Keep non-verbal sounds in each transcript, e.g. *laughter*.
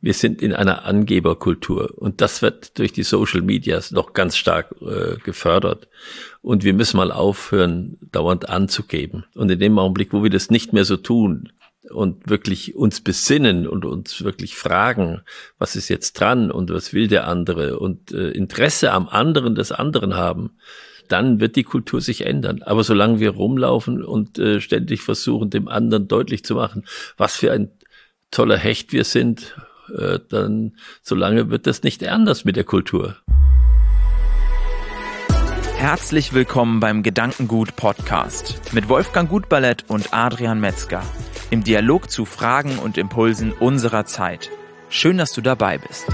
wir sind in einer Angeberkultur und das wird durch die Social Medias noch ganz stark äh, gefördert. Und wir müssen mal aufhören, dauernd anzugeben. Und in dem Augenblick, wo wir das nicht mehr so tun und wirklich uns besinnen und uns wirklich fragen, was ist jetzt dran und was will der andere und äh, Interesse am anderen des anderen haben, dann wird die Kultur sich ändern. Aber solange wir rumlaufen und äh, ständig versuchen, dem anderen deutlich zu machen, was für ein toller Hecht wir sind, äh, dann solange wird das nicht anders mit der Kultur. Herzlich willkommen beim Gedankengut Podcast mit Wolfgang Gutballett und Adrian Metzger im Dialog zu Fragen und Impulsen unserer Zeit. Schön, dass du dabei bist.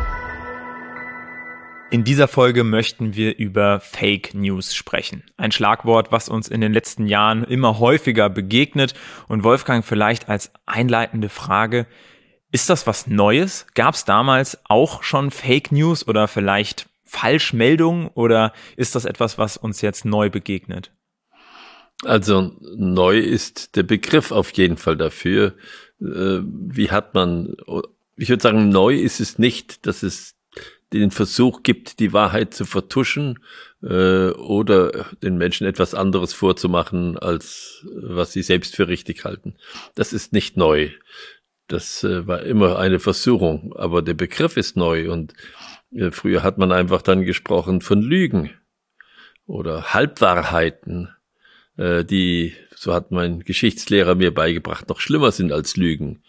In dieser Folge möchten wir über Fake News sprechen. Ein Schlagwort, was uns in den letzten Jahren immer häufiger begegnet. Und Wolfgang, vielleicht als einleitende Frage, ist das was Neues? Gab es damals auch schon Fake News oder vielleicht Falschmeldungen oder ist das etwas, was uns jetzt neu begegnet? Also neu ist der Begriff auf jeden Fall dafür. Äh, wie hat man, ich würde sagen, neu ist es nicht, dass es den Versuch gibt, die Wahrheit zu vertuschen äh, oder den Menschen etwas anderes vorzumachen, als was sie selbst für richtig halten. Das ist nicht neu. Das äh, war immer eine Versuchung, aber der Begriff ist neu und äh, früher hat man einfach dann gesprochen von Lügen oder Halbwahrheiten, äh, die, so hat mein Geschichtslehrer mir beigebracht, noch schlimmer sind als Lügen,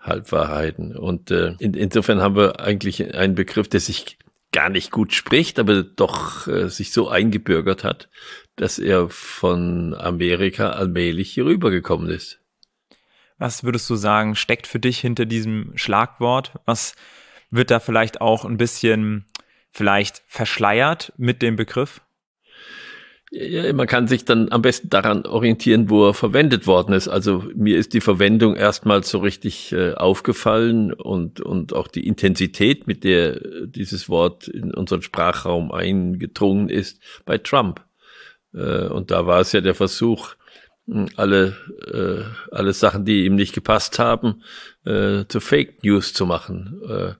Halbwahrheiten. Und in, insofern haben wir eigentlich einen Begriff, der sich gar nicht gut spricht, aber doch sich so eingebürgert hat, dass er von Amerika allmählich hier rübergekommen ist. Was würdest du sagen, steckt für dich hinter diesem Schlagwort? Was wird da vielleicht auch ein bisschen vielleicht verschleiert mit dem Begriff? Ja, man kann sich dann am besten daran orientieren, wo er verwendet worden ist. Also mir ist die Verwendung erstmal so richtig äh, aufgefallen und, und auch die Intensität, mit der dieses Wort in unseren Sprachraum eingedrungen ist, bei Trump. Äh, und da war es ja der Versuch, alle, äh, alle Sachen, die ihm nicht gepasst haben, äh, zu Fake News zu machen, äh,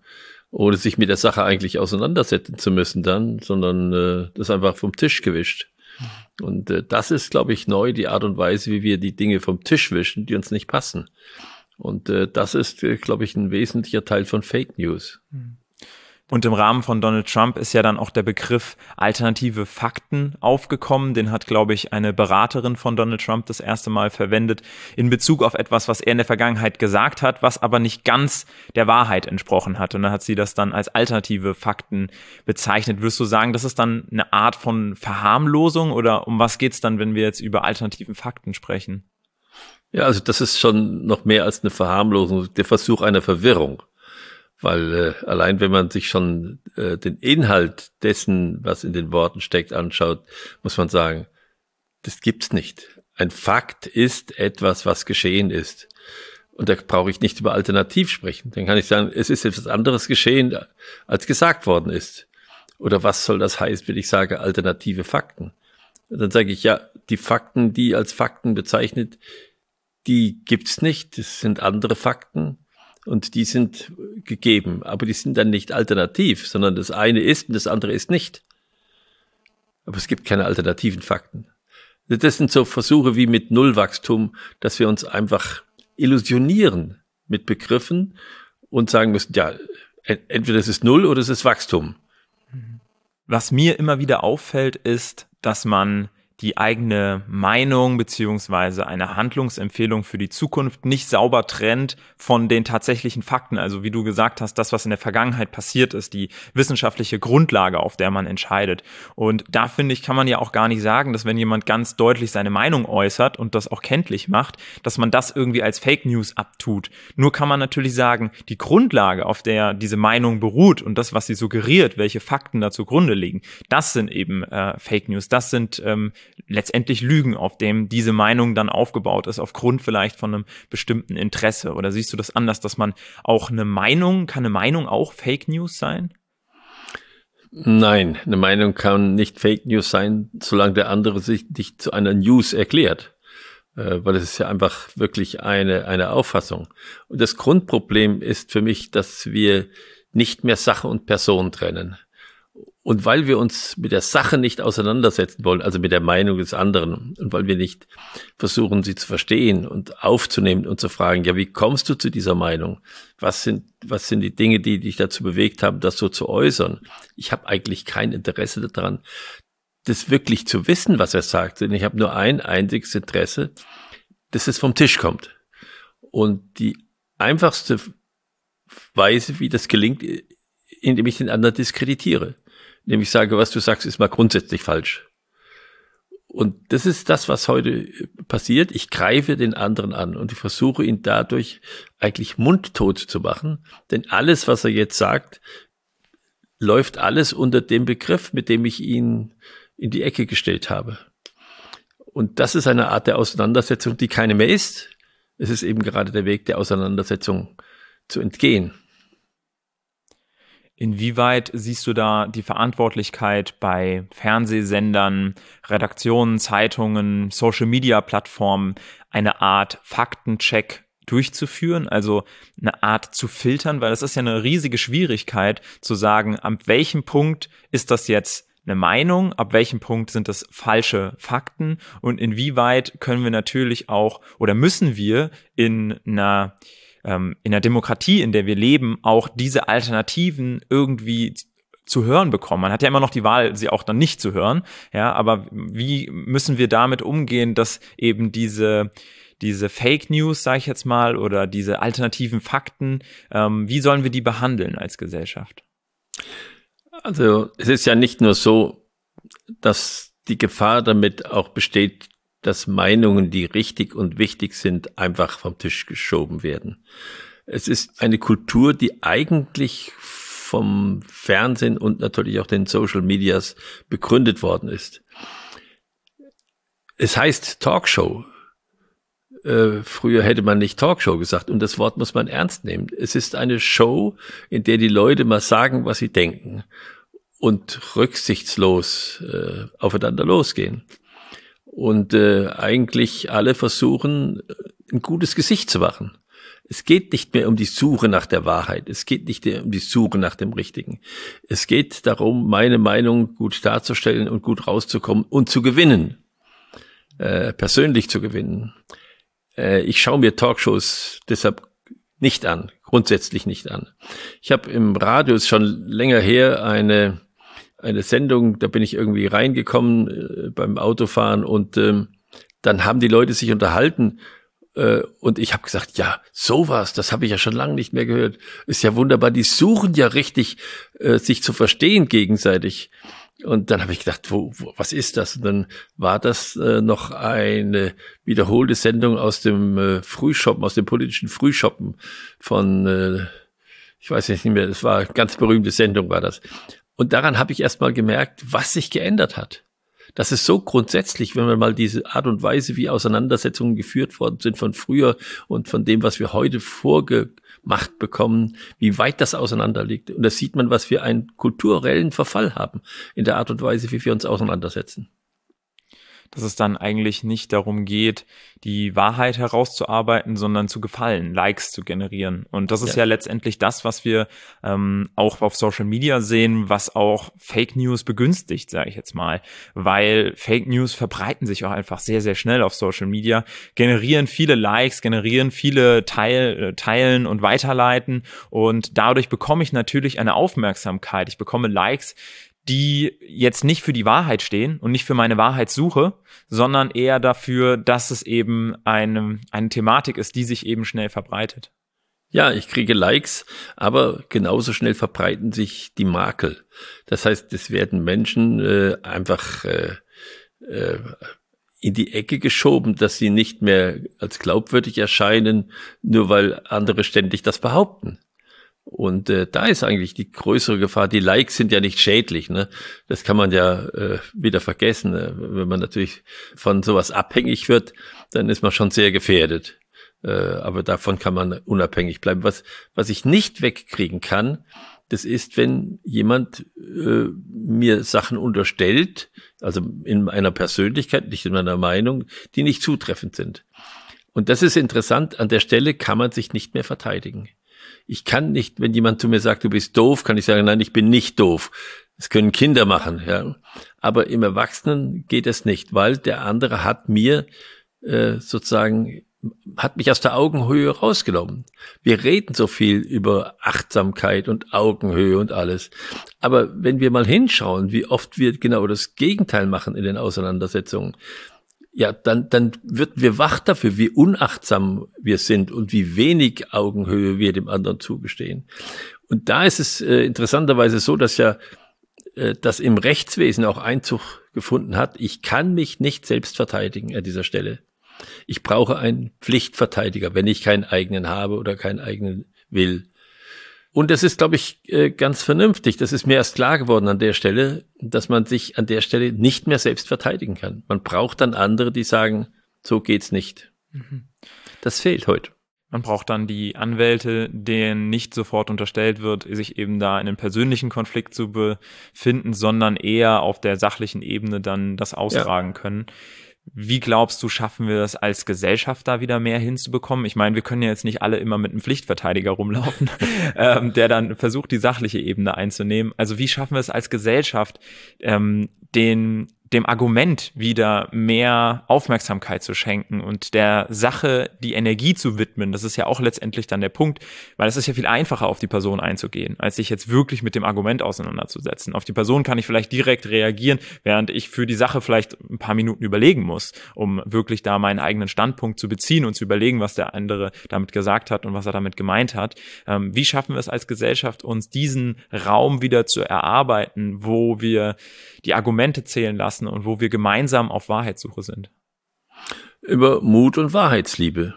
ohne sich mit der Sache eigentlich auseinandersetzen zu müssen dann, sondern äh, das einfach vom Tisch gewischt. Und äh, das ist, glaube ich, neu, die Art und Weise, wie wir die Dinge vom Tisch wischen, die uns nicht passen. Und äh, das ist, äh, glaube ich, ein wesentlicher Teil von Fake News. Mhm. Und im Rahmen von Donald Trump ist ja dann auch der Begriff alternative Fakten aufgekommen. Den hat, glaube ich, eine Beraterin von Donald Trump das erste Mal verwendet in Bezug auf etwas, was er in der Vergangenheit gesagt hat, was aber nicht ganz der Wahrheit entsprochen hat. Und dann hat sie das dann als alternative Fakten bezeichnet. Würdest du sagen, das ist dann eine Art von Verharmlosung oder um was geht's dann, wenn wir jetzt über alternativen Fakten sprechen? Ja, also das ist schon noch mehr als eine Verharmlosung, der Versuch einer Verwirrung weil äh, allein wenn man sich schon äh, den Inhalt dessen, was in den Worten steckt, anschaut, muss man sagen, das gibt's nicht. Ein Fakt ist etwas, was geschehen ist. Und da brauche ich nicht über Alternativ sprechen. Dann kann ich sagen, es ist etwas anderes geschehen, als gesagt worden ist. Oder was soll das heißen, wenn ich sage alternative Fakten? Und dann sage ich, ja, die Fakten, die als Fakten bezeichnet, die gibt's nicht. Das sind andere Fakten und die sind gegeben, aber die sind dann nicht alternativ, sondern das eine ist und das andere ist nicht. Aber es gibt keine alternativen Fakten. Das sind so Versuche wie mit Nullwachstum, dass wir uns einfach illusionieren mit Begriffen und sagen müssen, ja, entweder es ist Null oder es ist Wachstum. Was mir immer wieder auffällt, ist, dass man die eigene Meinung beziehungsweise eine Handlungsempfehlung für die Zukunft nicht sauber trennt von den tatsächlichen Fakten. Also wie du gesagt hast, das, was in der Vergangenheit passiert ist, die wissenschaftliche Grundlage, auf der man entscheidet. Und da finde ich, kann man ja auch gar nicht sagen, dass wenn jemand ganz deutlich seine Meinung äußert und das auch kenntlich macht, dass man das irgendwie als Fake News abtut. Nur kann man natürlich sagen, die Grundlage, auf der diese Meinung beruht und das, was sie suggeriert, welche Fakten da zugrunde liegen, das sind eben äh, Fake News. Das sind ähm, letztendlich Lügen, auf dem diese Meinung dann aufgebaut ist, aufgrund vielleicht von einem bestimmten Interesse? Oder siehst du das anders, dass man auch eine Meinung, kann eine Meinung auch Fake News sein? Nein, eine Meinung kann nicht Fake News sein, solange der andere sich nicht zu einer News erklärt. äh, weil es ist ja einfach wirklich eine, eine Auffassung. Und das Grundproblem ist für mich, dass wir nicht mehr Sache und Person trennen. Und weil wir uns mit der Sache nicht auseinandersetzen wollen, also mit der Meinung des anderen, und weil wir nicht versuchen, sie zu verstehen und aufzunehmen und zu fragen, ja, wie kommst du zu dieser Meinung? Was sind, was sind die Dinge, die dich dazu bewegt haben, das so zu äußern? Ich habe eigentlich kein Interesse daran, das wirklich zu wissen, was er sagt, denn ich habe nur ein einziges Interesse, dass es vom Tisch kommt. Und die einfachste Weise, wie das gelingt, indem ich den anderen diskreditiere nämlich sage, was du sagst, ist mal grundsätzlich falsch. Und das ist das, was heute passiert. Ich greife den anderen an und ich versuche ihn dadurch eigentlich mundtot zu machen. Denn alles, was er jetzt sagt, läuft alles unter dem Begriff, mit dem ich ihn in die Ecke gestellt habe. Und das ist eine Art der Auseinandersetzung, die keine mehr ist. Es ist eben gerade der Weg der Auseinandersetzung zu entgehen. Inwieweit siehst du da die Verantwortlichkeit bei Fernsehsendern, Redaktionen, Zeitungen, Social-Media-Plattformen, eine Art Faktencheck durchzuführen, also eine Art zu filtern, weil das ist ja eine riesige Schwierigkeit zu sagen, ab welchem Punkt ist das jetzt eine Meinung, ab welchem Punkt sind das falsche Fakten? Und inwieweit können wir natürlich auch oder müssen wir in einer ähm, in der Demokratie, in der wir leben, auch diese Alternativen irgendwie zu hören bekommen. Man hat ja immer noch die Wahl, sie auch dann nicht zu hören. Ja, aber wie müssen wir damit umgehen, dass eben diese diese Fake News, sage ich jetzt mal, oder diese alternativen Fakten, ähm, wie sollen wir die behandeln als Gesellschaft? Also es ist ja nicht nur so, dass die Gefahr damit auch besteht, dass Meinungen, die richtig und wichtig sind, einfach vom Tisch geschoben werden. Es ist eine Kultur, die eigentlich vom Fernsehen und natürlich auch den Social Medias begründet worden ist. Es heißt Talkshow. Äh, früher hätte man nicht Talkshow gesagt und das Wort muss man ernst nehmen. Es ist eine Show, in der die Leute mal sagen, was sie denken und rücksichtslos äh, aufeinander losgehen und äh, eigentlich alle versuchen, ein gutes Gesicht zu machen. Es geht nicht mehr um die Suche nach der Wahrheit. Es geht nicht mehr um die Suche nach dem Richtigen. Es geht darum, meine Meinung gut darzustellen und gut rauszukommen und zu gewinnen. Äh, persönlich zu gewinnen. Äh, ich schaue mir Talkshows deshalb nicht an, grundsätzlich nicht an. Ich habe im Radio schon länger her eine eine Sendung, da bin ich irgendwie reingekommen äh, beim Autofahren und ähm, dann haben die Leute sich unterhalten äh, und ich habe gesagt, ja, sowas, das habe ich ja schon lange nicht mehr gehört. Ist ja wunderbar, die suchen ja richtig, äh, sich zu verstehen gegenseitig. Und dann habe ich gedacht, wo, wo, was ist das? Und dann war das äh, noch eine wiederholte Sendung aus dem äh, Frühshoppen, aus dem politischen Frühshoppen von, äh, ich weiß nicht mehr, das war ganz berühmte Sendung war das. Und daran habe ich erst mal gemerkt, was sich geändert hat. Das ist so grundsätzlich, wenn man mal diese Art und Weise, wie Auseinandersetzungen geführt worden sind von früher und von dem, was wir heute vorgemacht bekommen, wie weit das auseinander liegt. Und da sieht man, was wir einen kulturellen Verfall haben in der Art und Weise, wie wir uns auseinandersetzen dass es dann eigentlich nicht darum geht, die Wahrheit herauszuarbeiten, sondern zu gefallen, Likes zu generieren. Und das ist ja, ja letztendlich das, was wir ähm, auch auf Social Media sehen, was auch Fake News begünstigt, sage ich jetzt mal. Weil Fake News verbreiten sich auch einfach sehr, sehr schnell auf Social Media, generieren viele Likes, generieren viele Teil, äh, Teilen und Weiterleiten. Und dadurch bekomme ich natürlich eine Aufmerksamkeit. Ich bekomme Likes, die jetzt nicht für die Wahrheit stehen und nicht für meine Wahrheitssuche, sondern eher dafür, dass es eben eine, eine Thematik ist, die sich eben schnell verbreitet. Ja, ich kriege Likes, aber genauso schnell verbreiten sich die Makel. Das heißt, es werden Menschen äh, einfach äh, äh, in die Ecke geschoben, dass sie nicht mehr als glaubwürdig erscheinen, nur weil andere ständig das behaupten. Und äh, da ist eigentlich die größere Gefahr. Die Likes sind ja nicht schädlich, ne? Das kann man ja äh, wieder vergessen. Ne? Wenn man natürlich von sowas abhängig wird, dann ist man schon sehr gefährdet. Äh, aber davon kann man unabhängig bleiben. Was, was ich nicht wegkriegen kann, das ist, wenn jemand äh, mir Sachen unterstellt, also in einer Persönlichkeit, nicht in meiner Meinung, die nicht zutreffend sind. Und das ist interessant, an der Stelle kann man sich nicht mehr verteidigen. Ich kann nicht, wenn jemand zu mir sagt, du bist doof, kann ich sagen, nein, ich bin nicht doof. Das können Kinder machen, ja. Aber im Erwachsenen geht es nicht, weil der andere hat mir äh, sozusagen hat mich aus der Augenhöhe rausgenommen. Wir reden so viel über Achtsamkeit und Augenhöhe und alles. Aber wenn wir mal hinschauen, wie oft wir genau das Gegenteil machen in den Auseinandersetzungen, ja, dann, dann wird wir wach dafür, wie unachtsam wir sind und wie wenig Augenhöhe wir dem anderen zugestehen. Und da ist es äh, interessanterweise so, dass ja äh, das im Rechtswesen auch Einzug gefunden hat. Ich kann mich nicht selbst verteidigen an dieser Stelle. Ich brauche einen Pflichtverteidiger, wenn ich keinen eigenen habe oder keinen eigenen will. Und das ist, glaube ich, äh, ganz vernünftig. Das ist mir erst klar geworden an der Stelle, dass man sich an der Stelle nicht mehr selbst verteidigen kann. Man braucht dann andere, die sagen, so geht's nicht. Mhm. Das fehlt heute. Man braucht dann die Anwälte, denen nicht sofort unterstellt wird, sich eben da in einem persönlichen Konflikt zu befinden, sondern eher auf der sachlichen Ebene dann das austragen ja. können. Wie glaubst du, schaffen wir das als Gesellschaft da wieder mehr hinzubekommen? Ich meine, wir können ja jetzt nicht alle immer mit einem Pflichtverteidiger rumlaufen, *laughs* ähm, der dann versucht, die sachliche Ebene einzunehmen. Also wie schaffen wir es als Gesellschaft, ähm, den dem Argument wieder mehr Aufmerksamkeit zu schenken und der Sache die Energie zu widmen, das ist ja auch letztendlich dann der Punkt, weil es ist ja viel einfacher, auf die Person einzugehen, als sich jetzt wirklich mit dem Argument auseinanderzusetzen. Auf die Person kann ich vielleicht direkt reagieren, während ich für die Sache vielleicht ein paar Minuten überlegen muss, um wirklich da meinen eigenen Standpunkt zu beziehen und zu überlegen, was der andere damit gesagt hat und was er damit gemeint hat. Ähm, wie schaffen wir es als Gesellschaft, uns diesen Raum wieder zu erarbeiten, wo wir die Argumente zählen lassen und wo wir gemeinsam auf Wahrheitssuche sind. Über Mut und Wahrheitsliebe.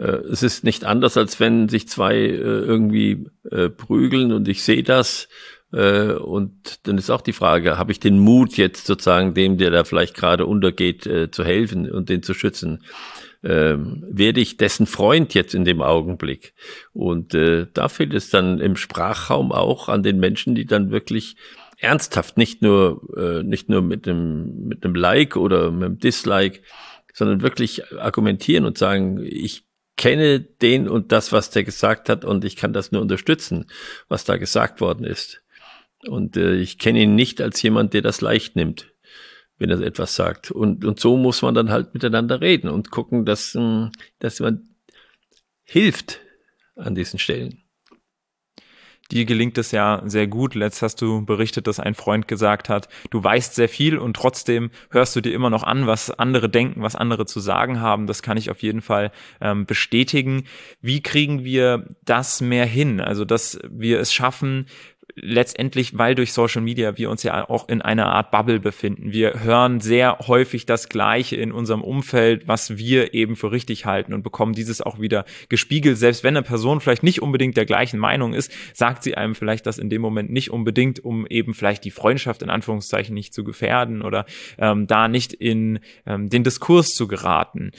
Äh, es ist nicht anders, als wenn sich zwei äh, irgendwie äh, prügeln und ich sehe das. Und dann ist auch die Frage, habe ich den Mut jetzt sozusagen dem, der da vielleicht gerade untergeht, zu helfen und den zu schützen? Ähm, werde ich dessen Freund jetzt in dem Augenblick? Und da fehlt es dann im Sprachraum auch an den Menschen, die dann wirklich ernsthaft, nicht nur, äh, nicht nur mit einem, mit einem Like oder mit einem Dislike, sondern wirklich argumentieren und sagen, ich kenne den und das, was der gesagt hat und ich kann das nur unterstützen, was da gesagt worden ist. Und äh, ich kenne ihn nicht als jemand, der das leicht nimmt, wenn er etwas sagt. Und, und so muss man dann halt miteinander reden und gucken, dass, hm, dass man hilft an diesen Stellen die gelingt es ja sehr gut. Letzt hast du berichtet, dass ein Freund gesagt hat, du weißt sehr viel und trotzdem hörst du dir immer noch an, was andere denken, was andere zu sagen haben. Das kann ich auf jeden Fall ähm, bestätigen. Wie kriegen wir das mehr hin? Also, dass wir es schaffen, letztendlich, weil durch Social Media wir uns ja auch in einer Art Bubble befinden. Wir hören sehr häufig das Gleiche in unserem Umfeld, was wir eben für richtig halten und bekommen dieses auch wieder gespiegelt. Selbst wenn eine Person vielleicht nicht unbedingt der gleichen Meinung ist, sagt sie einem vielleicht das in dem Moment nicht unbedingt, um eben vielleicht die Freundschaft in Anführungszeichen nicht zu gefährden oder ähm, da nicht in ähm, den Diskurs zu geraten.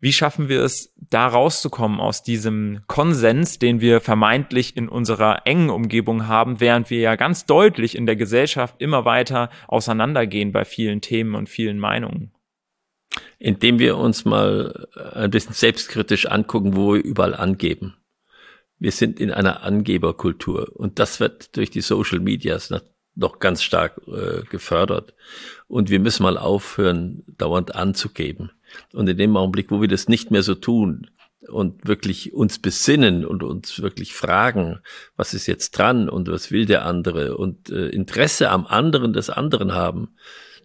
Wie schaffen wir es, da rauszukommen aus diesem Konsens, den wir vermeintlich in unserer engen Umgebung haben, während wir ja ganz deutlich in der Gesellschaft immer weiter auseinandergehen bei vielen Themen und vielen Meinungen? Indem wir uns mal ein bisschen selbstkritisch angucken, wo wir überall angeben. Wir sind in einer Angeberkultur und das wird durch die Social Medias noch ganz stark äh, gefördert. Und wir müssen mal aufhören, dauernd anzugeben. Und in dem Augenblick, wo wir das nicht mehr so tun und wirklich uns besinnen und uns wirklich fragen, was ist jetzt dran und was will der andere und äh, Interesse am anderen des anderen haben,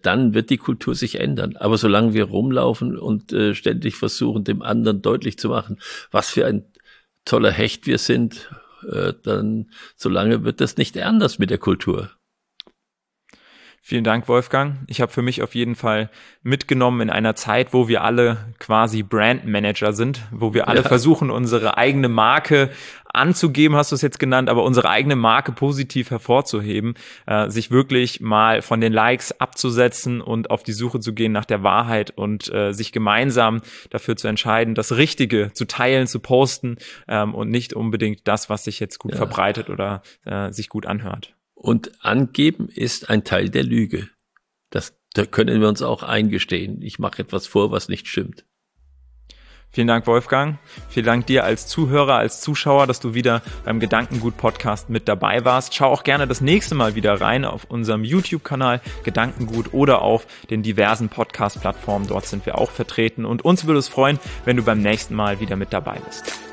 dann wird die Kultur sich ändern. Aber solange wir rumlaufen und äh, ständig versuchen, dem anderen deutlich zu machen, was für ein toller Hecht wir sind, äh, dann solange wird das nicht anders mit der Kultur. Vielen Dank, Wolfgang. Ich habe für mich auf jeden Fall mitgenommen in einer Zeit, wo wir alle quasi Brandmanager sind, wo wir alle ja. versuchen, unsere eigene Marke anzugeben, hast du es jetzt genannt, aber unsere eigene Marke positiv hervorzuheben, äh, sich wirklich mal von den Likes abzusetzen und auf die Suche zu gehen nach der Wahrheit und äh, sich gemeinsam dafür zu entscheiden, das Richtige zu teilen, zu posten ähm, und nicht unbedingt das, was sich jetzt gut ja. verbreitet oder äh, sich gut anhört. Und angeben ist ein Teil der Lüge. Das da können wir uns auch eingestehen. Ich mache etwas vor, was nicht stimmt. Vielen Dank, Wolfgang. Vielen Dank dir als Zuhörer, als Zuschauer, dass du wieder beim Gedankengut Podcast mit dabei warst. Schau auch gerne das nächste Mal wieder rein auf unserem YouTube-Kanal Gedankengut oder auf den diversen Podcast-Plattformen. Dort sind wir auch vertreten. Und uns würde es freuen, wenn du beim nächsten Mal wieder mit dabei bist.